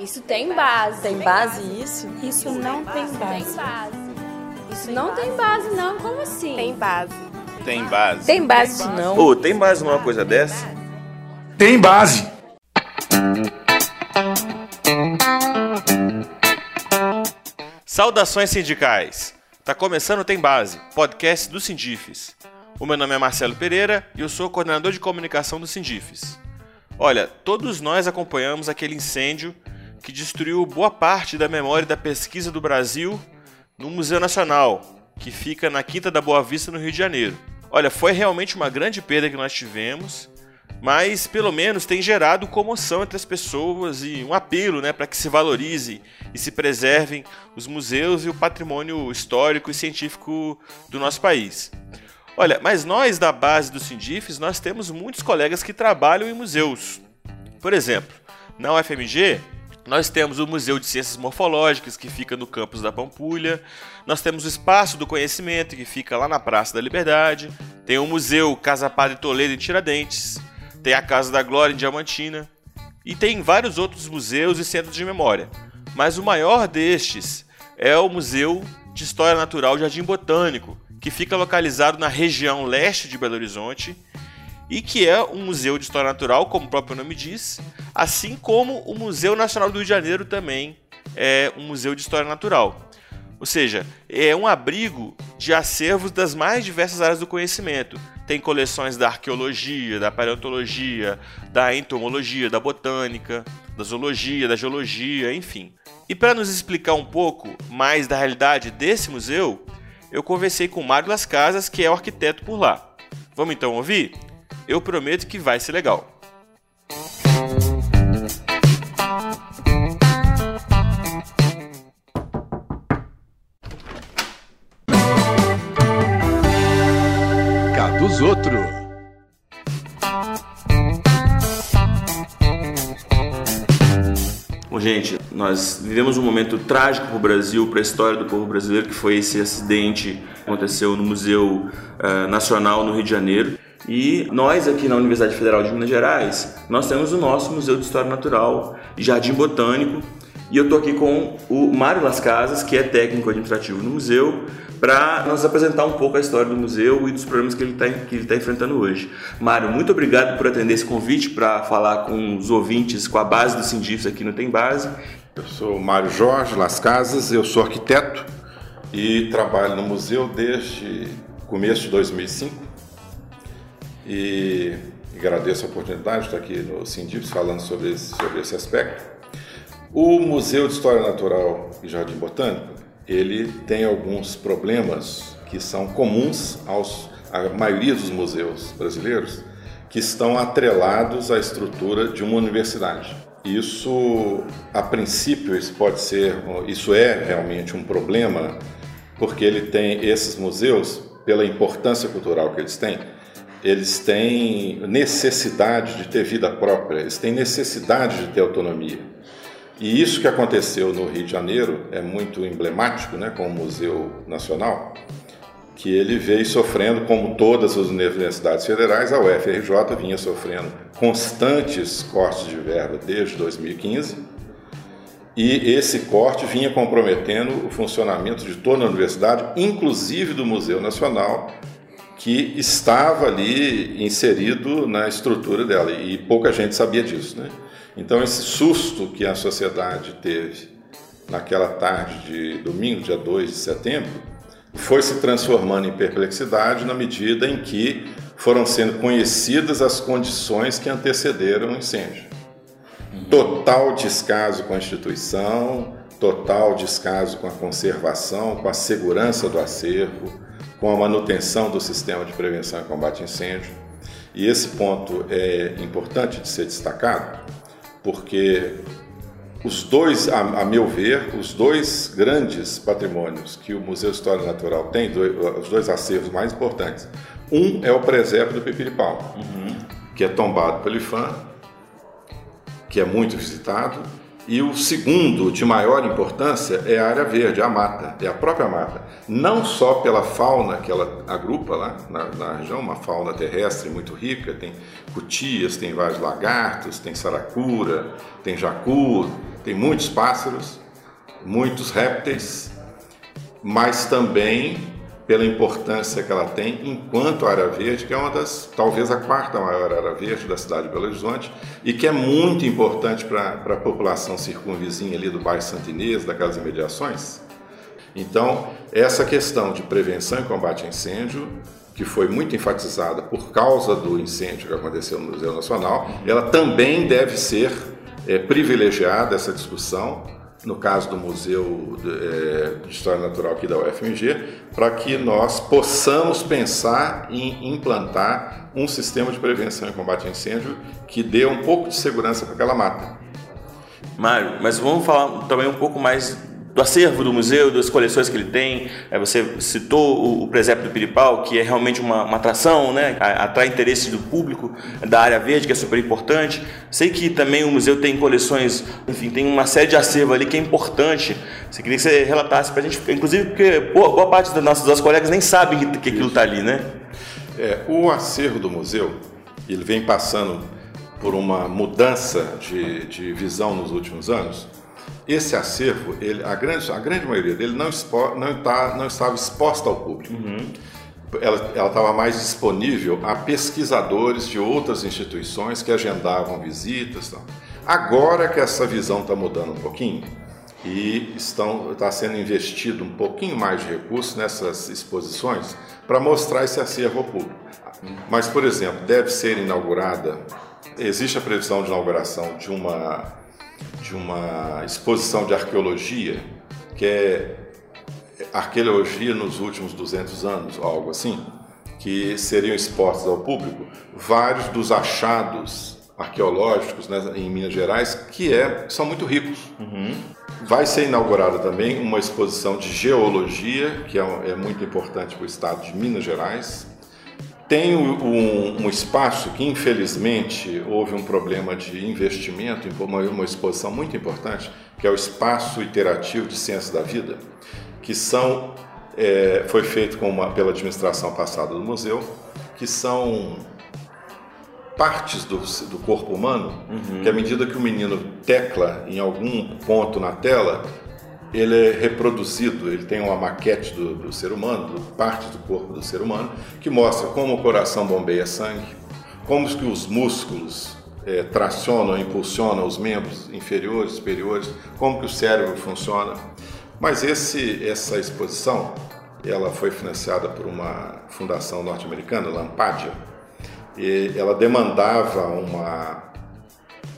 Isso tem base. Tem base isso? Isso não tem base. Tem base. Isso não tem base, não. Como assim? Tem base. Tem base. Tem base isso não. Ô, tem base numa coisa dessa? Tem base. Saudações sindicais. Tá começando o Tem Base, podcast do Sindifes. O meu nome é Marcelo Pereira e eu sou coordenador de comunicação do Sindifes. Olha, todos nós acompanhamos aquele incêndio que destruiu boa parte da memória da pesquisa do Brasil no Museu Nacional, que fica na Quinta da Boa Vista, no Rio de Janeiro. Olha, foi realmente uma grande perda que nós tivemos, mas pelo menos tem gerado comoção entre as pessoas e um apelo né, para que se valorize e se preservem os museus e o patrimônio histórico e científico do nosso país. Olha, mas nós da base do Sindifes, nós temos muitos colegas que trabalham em museus. Por exemplo, na UFMG, nós temos o Museu de Ciências Morfológicas, que fica no campus da Pampulha. Nós temos o Espaço do Conhecimento, que fica lá na Praça da Liberdade. Tem o Museu Casa Padre Toledo, em Tiradentes. Tem a Casa da Glória, em Diamantina. E tem vários outros museus e centros de memória. Mas o maior destes é o Museu de História Natural Jardim Botânico, que fica localizado na região leste de Belo Horizonte e que é um museu de história natural, como o próprio nome diz, assim como o Museu Nacional do Rio de Janeiro também é um museu de história natural. Ou seja, é um abrigo de acervos das mais diversas áreas do conhecimento. Tem coleções da arqueologia, da paleontologia, da entomologia, da botânica, da zoologia, da geologia, enfim. E para nos explicar um pouco mais da realidade desse museu, eu conversei com Mário Las Casas, que é o arquiteto por lá. Vamos então ouvir? Eu prometo que vai ser legal. Cá dos outros. Bom, gente, nós vivemos um momento trágico para o Brasil, para a história do povo brasileiro, que foi esse acidente que aconteceu no Museu uh, Nacional no Rio de Janeiro. E nós aqui na Universidade Federal de Minas Gerais, nós temos o nosso Museu de História Natural Jardim Botânico. E eu estou aqui com o Mário Las Casas, que é técnico administrativo no museu, para nos apresentar um pouco a história do museu e dos problemas que ele está tá enfrentando hoje. Mário, muito obrigado por atender esse convite para falar com os ouvintes, com a base do Sindifes aqui no Tem Base. Eu sou Mário Jorge Las Casas, eu sou arquiteto e trabalho no museu desde começo de 2005 e agradeço a oportunidade de estar aqui no Sindifes falando sobre esse, sobre esse aspecto. O Museu de História Natural e Jardim Botânico, ele tem alguns problemas que são comuns aos, à maioria dos museus brasileiros, que estão atrelados à estrutura de uma universidade. Isso, a princípio, isso pode ser, isso é realmente um problema, porque ele tem esses museus, pela importância cultural que eles têm, eles têm necessidade de ter vida própria, eles têm necessidade de ter autonomia. E isso que aconteceu no Rio de Janeiro é muito emblemático, né, com o Museu Nacional, que ele veio sofrendo, como todas as universidades federais, a UFRJ vinha sofrendo constantes cortes de verba desde 2015, e esse corte vinha comprometendo o funcionamento de toda a universidade, inclusive do Museu Nacional, que estava ali inserido na estrutura dela e pouca gente sabia disso, né? Então esse susto que a sociedade teve naquela tarde de domingo, dia 2 de setembro, foi se transformando em perplexidade na medida em que foram sendo conhecidas as condições que antecederam o incêndio. Total descaso com a instituição, total descaso com a conservação, com a segurança do acervo, com a manutenção do sistema de prevenção e combate a incêndio. E esse ponto é importante de ser destacado, porque os dois, a, a meu ver, os dois grandes patrimônios que o Museu de História Natural tem, os dois acervos mais importantes, um é o presépio do Pipiripau, uhum. que é tombado pelo IFAM, que é muito visitado, E o segundo, de maior importância, é a área verde, a mata, é a própria mata. Não só pela fauna que ela agrupa lá na, na região, uma fauna terrestre muito rica, tem cutias, tem vários lagartos, tem saracura, tem jacu, tem muitos pássaros, muitos répteis, mas também pela importância que ela tem enquanto área verde, que é uma das, talvez a quarta maior área verde da cidade de Belo Horizonte, e que é muito importante para a população circunvizinha ali do bairro Santinês, daquelas imediações. Então, essa questão de prevenção e combate a incêndio, que foi muito enfatizada por causa do incêndio que aconteceu no Museu Nacional, ela também deve ser é, privilegiada, essa discussão, no caso do Museu de, é, História Natural aqui da UFMG, para que nós possamos pensar em implantar um sistema de prevenção e combate a incêndio que dê um pouco de segurança para aquela mata. Mário, mas vamos falar também um pouco mais do acervo do museu, das coleções que ele tem. É, você citou o, presépio do Piripau, que é realmente uma, uma atração, né? atrai interesse do público da área verde, que é super importante. Sei que também o museu tem coleções, enfim, tem uma série de acervo ali que é importante. Você queria que você relatasse para a gente, inclusive porque boa, boa parte dos nossos, colegas nem sabem que, que aquilo está ali, né? É, o acervo do museu, ele vem passando por uma mudança de, de visão nos últimos anos esse acervo, ele, a, grande, a grande maioria dele não, expo, não, tá, não estava exposta ao público. Uhum. Ela estava mais disponível a pesquisadores de outras instituições que agendavam visitas. Tal. Agora que essa visão está mudando um pouquinho e está sendo investido um pouquinho mais de recursos nessas exposições para mostrar esse acervo ao público. Mas, por exemplo, deve ser inaugurada, existe a previsão de inauguração de uma de uma exposição de arqueologia, que é arqueologia nos últimos 200 anos, algo assim, que seriam expostos ao público vários dos achados arqueológicos né, em Minas Gerais que é, são muito ricos. Uhum. Vai ser inaugurada também uma exposição de geologia, que é, é muito importante para o estado de Minas Gerais, tem um, um, espaço que, infelizmente, houve um problema de investimento, uma, uma exposição muito importante, que é o Espaço Iterativo de Ciências da Vida, que são, é, foi feito uma, pela administração passada do museu, que são partes do, do corpo humano, uhum. que à medida que o menino tecla em algum ponto na tela, ele é reproduzido, ele tem uma maquete do, do ser humano, do, parte do corpo do ser humano, que mostra como o coração bombeia sangue, como que os músculos é, tracionam, impulsionam os membros inferiores, superiores, como que o cérebro funciona. Mas esse, essa exposição, ela foi financiada por uma fundação norte-americana, Lampadia, e ela demandava uma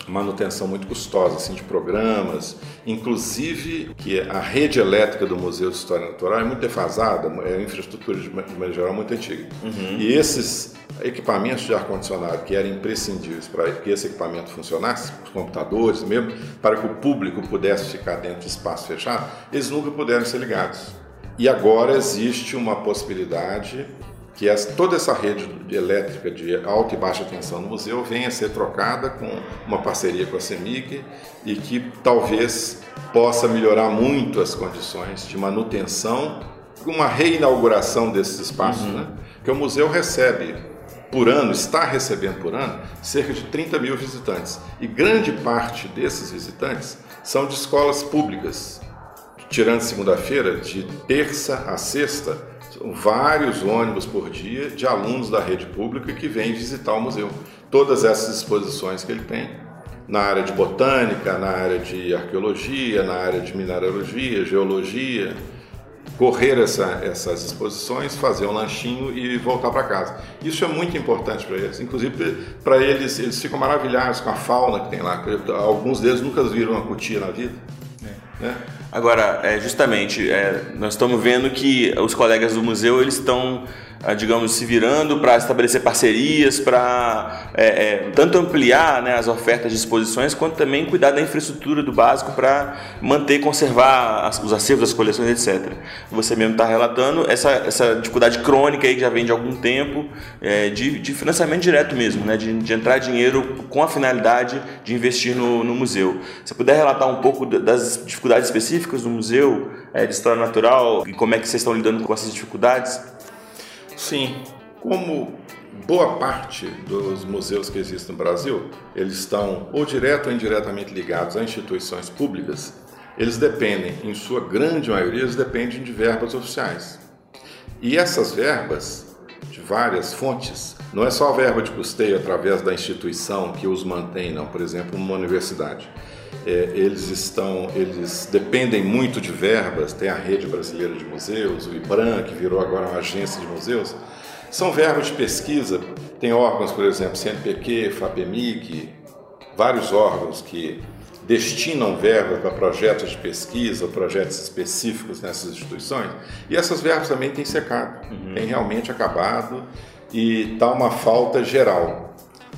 manutenção muito custosa assim, de programas, inclusive que a rede elétrica do Museu de História Natural é muito defasada, é uma infraestrutura de maneira geral muito antiga. Uhum. E esses equipamentos de ar-condicionado que eram imprescindíveis para que esse equipamento funcionasse, os computadores mesmo, para que o público pudesse ficar dentro de espaço fechado, eles nunca puderam ser ligados. E agora existe uma possibilidade que essa, toda essa rede elétrica de alta e baixa tensão no museu venha a ser trocada com uma parceria com a CEMIG e que talvez possa melhorar muito as condições de manutenção, uma reinauguração desses espaços, uhum. né? Porque o museu recebe por ano, está recebendo por ano, cerca de 30 mil visitantes. E grande parte desses visitantes são de escolas públicas. Tirando segunda-feira, de terça a sexta, vários ônibus por dia de alunos da rede pública que vêm visitar o museu. Todas essas exposições que ele tem, na área de botânica, na área de arqueologia, na área de mineralogia, geologia, correr essa, essas exposições, fazer um lanchinho e voltar para casa. Isso é muito importante para eles. Inclusive, para eles, eles ficam maravilhados com a fauna que tem lá. Alguns deles nunca viram uma cutia na vida. É. Né? Agora, é, justamente, é, nós estamos vendo que os colegas do museu eles estão digamos, se virando para estabelecer parcerias, para é, é, tanto ampliar né, as ofertas de exposições, quanto também cuidar da infraestrutura do básico para manter e conservar as, os acervos, as coleções, etc. Você mesmo está relatando essa, essa dificuldade crônica aí que já vem de algum tempo é, de, de, financiamento direto mesmo, né, de, de, entrar dinheiro com a finalidade de investir no, no museu. Se puder relatar um pouco das dificuldades específicas do museu é, de história natural e como é que vocês estão lidando com essas dificuldades? Sim, como boa parte dos museus que existem no Brasil, eles estão ou direto ou indiretamente ligados a instituições públicas, eles dependem, em sua grande maioria, eles dependem de verbas oficiais. E essas verbas, de várias fontes, não é só a verba de custeio através da instituição que os mantém, não. Por exemplo, uma universidade. É, eles estão, eles dependem muito de verbas, tem a Rede Brasileira de Museus, o IBRAM, que virou agora uma agência de museus. São verbas de pesquisa, tem órgãos, por exemplo, CNPq, FAPEMIG, vários órgãos que destinam verbas para projetos de pesquisa, projetos específicos nessas instituições, e essas verbas também têm secado, uhum. têm realmente acabado e está uma falta geral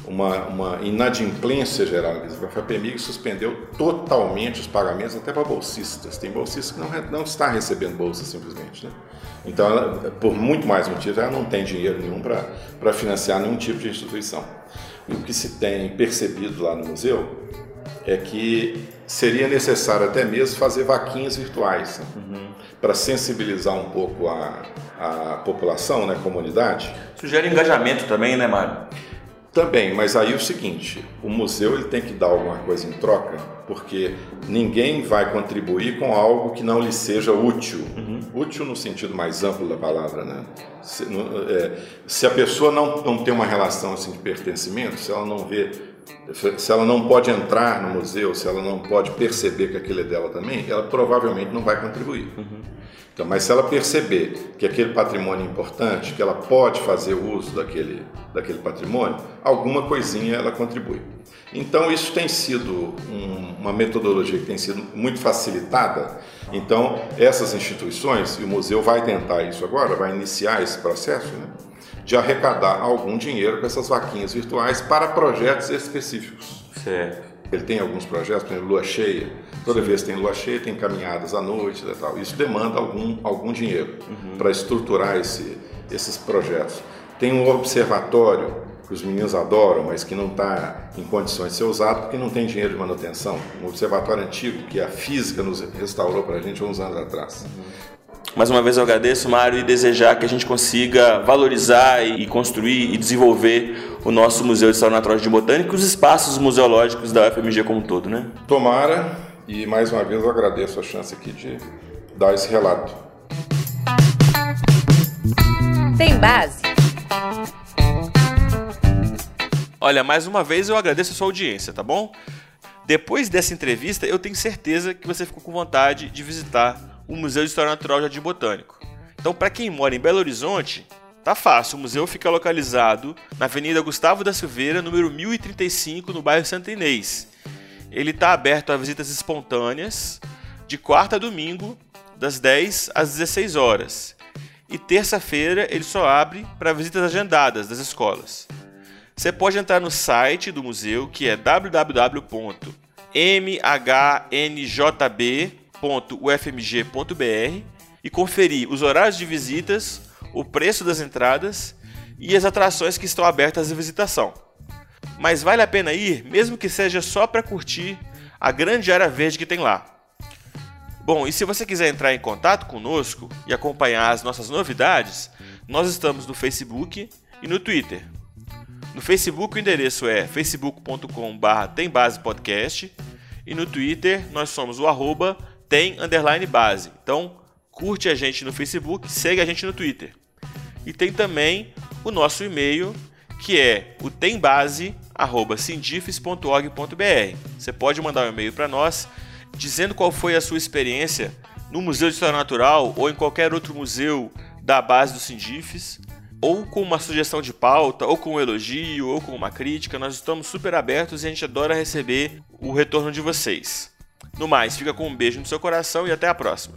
uma, uma inadimplência geral. A FAPEMIG suspendeu totalmente os pagamentos até para bolsistas. Tem bolsistas que não, não está recebendo bolsa simplesmente. Né? Então, ela, por muito mais motivos, ela não tem dinheiro nenhum para financiar nenhum tipo de instituição. E o que se tem percebido lá no museu é que seria necessário até mesmo fazer vaquinhas virtuais né? uhum. para sensibilizar um pouco a, a população, né, a comunidade. Sugere engajamento também, né, Mário? Também, mas aí é o seguinte, o museu ele tem que dar alguma coisa em troca, porque ninguém vai contribuir com algo que não lhe seja útil. Uhum. Útil no sentido mais amplo da palavra, né? Se, é, se, a pessoa não, não tem uma relação assim de pertencimento, se ela não vê, se ela não pode entrar no museu, se ela não pode perceber que aquilo é dela também, ela provavelmente não vai contribuir. Uhum. Então, mas se ela perceber que aquele patrimônio é importante, que ela pode fazer uso daquele, daquele patrimônio, alguma coisinha ela contribui. Então, isso tem sido um, uma metodologia que tem sido muito facilitada. Então, essas instituições, e o museu vai tentar isso agora, vai iniciar esse processo, né, de arrecadar algum dinheiro com essas vaquinhas virtuais para projetos específicos. Certo. Ele tem alguns projetos, por exemplo, lua cheia. Toda Sim. vez que tem lua cheia, tem caminhadas à noite e tal. Isso demanda algum, algum dinheiro uhum. para estruturar esse, esses projetos. Tem um observatório que os meninos adoram, mas que não está em condições de ser usado porque não tem dinheiro de manutenção. Um observatório antigo que a física nos restaurou para a gente uns anos atrás. Uhum. Mais uma vez eu agradeço, Mário, e desejar que a gente consiga valorizar e construir e desenvolver o nosso Museu de História Natural de Botânica e os espaços museológicos da UFMG como um todo, né? Tomara, e mais uma vez eu agradeço a chance aqui de dar esse relato. Tem base? Olha, mais uma vez eu agradeço a sua audiência, tá bom? Depois dessa entrevista, eu tenho certeza que você ficou com vontade de visitar o Museu de História Natural Jardim Botânico. Então, para quem mora em Belo Horizonte, tá fácil. O museu fica localizado na Avenida Gustavo da Silveira, número 1035, no bairro Santa Inês. Ele está aberto a visitas espontâneas de quarta a domingo, das 10 às 16 horas. E terça-feira ele só abre para visitas agendadas das escolas. Você pode entrar no site do museu, que é www.mhnjb.com www.ufmg.br e conferir os horários de visitas, o preço das entradas e as atrações que estão abertas à visitação. Mas vale a pena ir, mesmo que seja só para curtir a grande área verde que tem lá. Bom, e se você quiser entrar em contato conosco e acompanhar as nossas novidades, nós estamos no Facebook e no Twitter. No Facebook o endereço é facebook.com/tembasepodcast e no Twitter nós somos o arroba tem underline base. Então, curte a gente no Facebook, segue a gente no Twitter. E tem também o nosso e-mail, que é o tembase@sindifes.org.br. Você pode mandar um e-mail para nós dizendo qual foi a sua experiência no Museu de História Natural ou em qualquer outro museu da base do Sindifes, ou com uma sugestão de pauta, ou com um elogio, ou com uma crítica. Nós estamos super abertos e a gente adora receber o retorno de vocês. No mais, fica com um beijo no seu coração e até a próxima.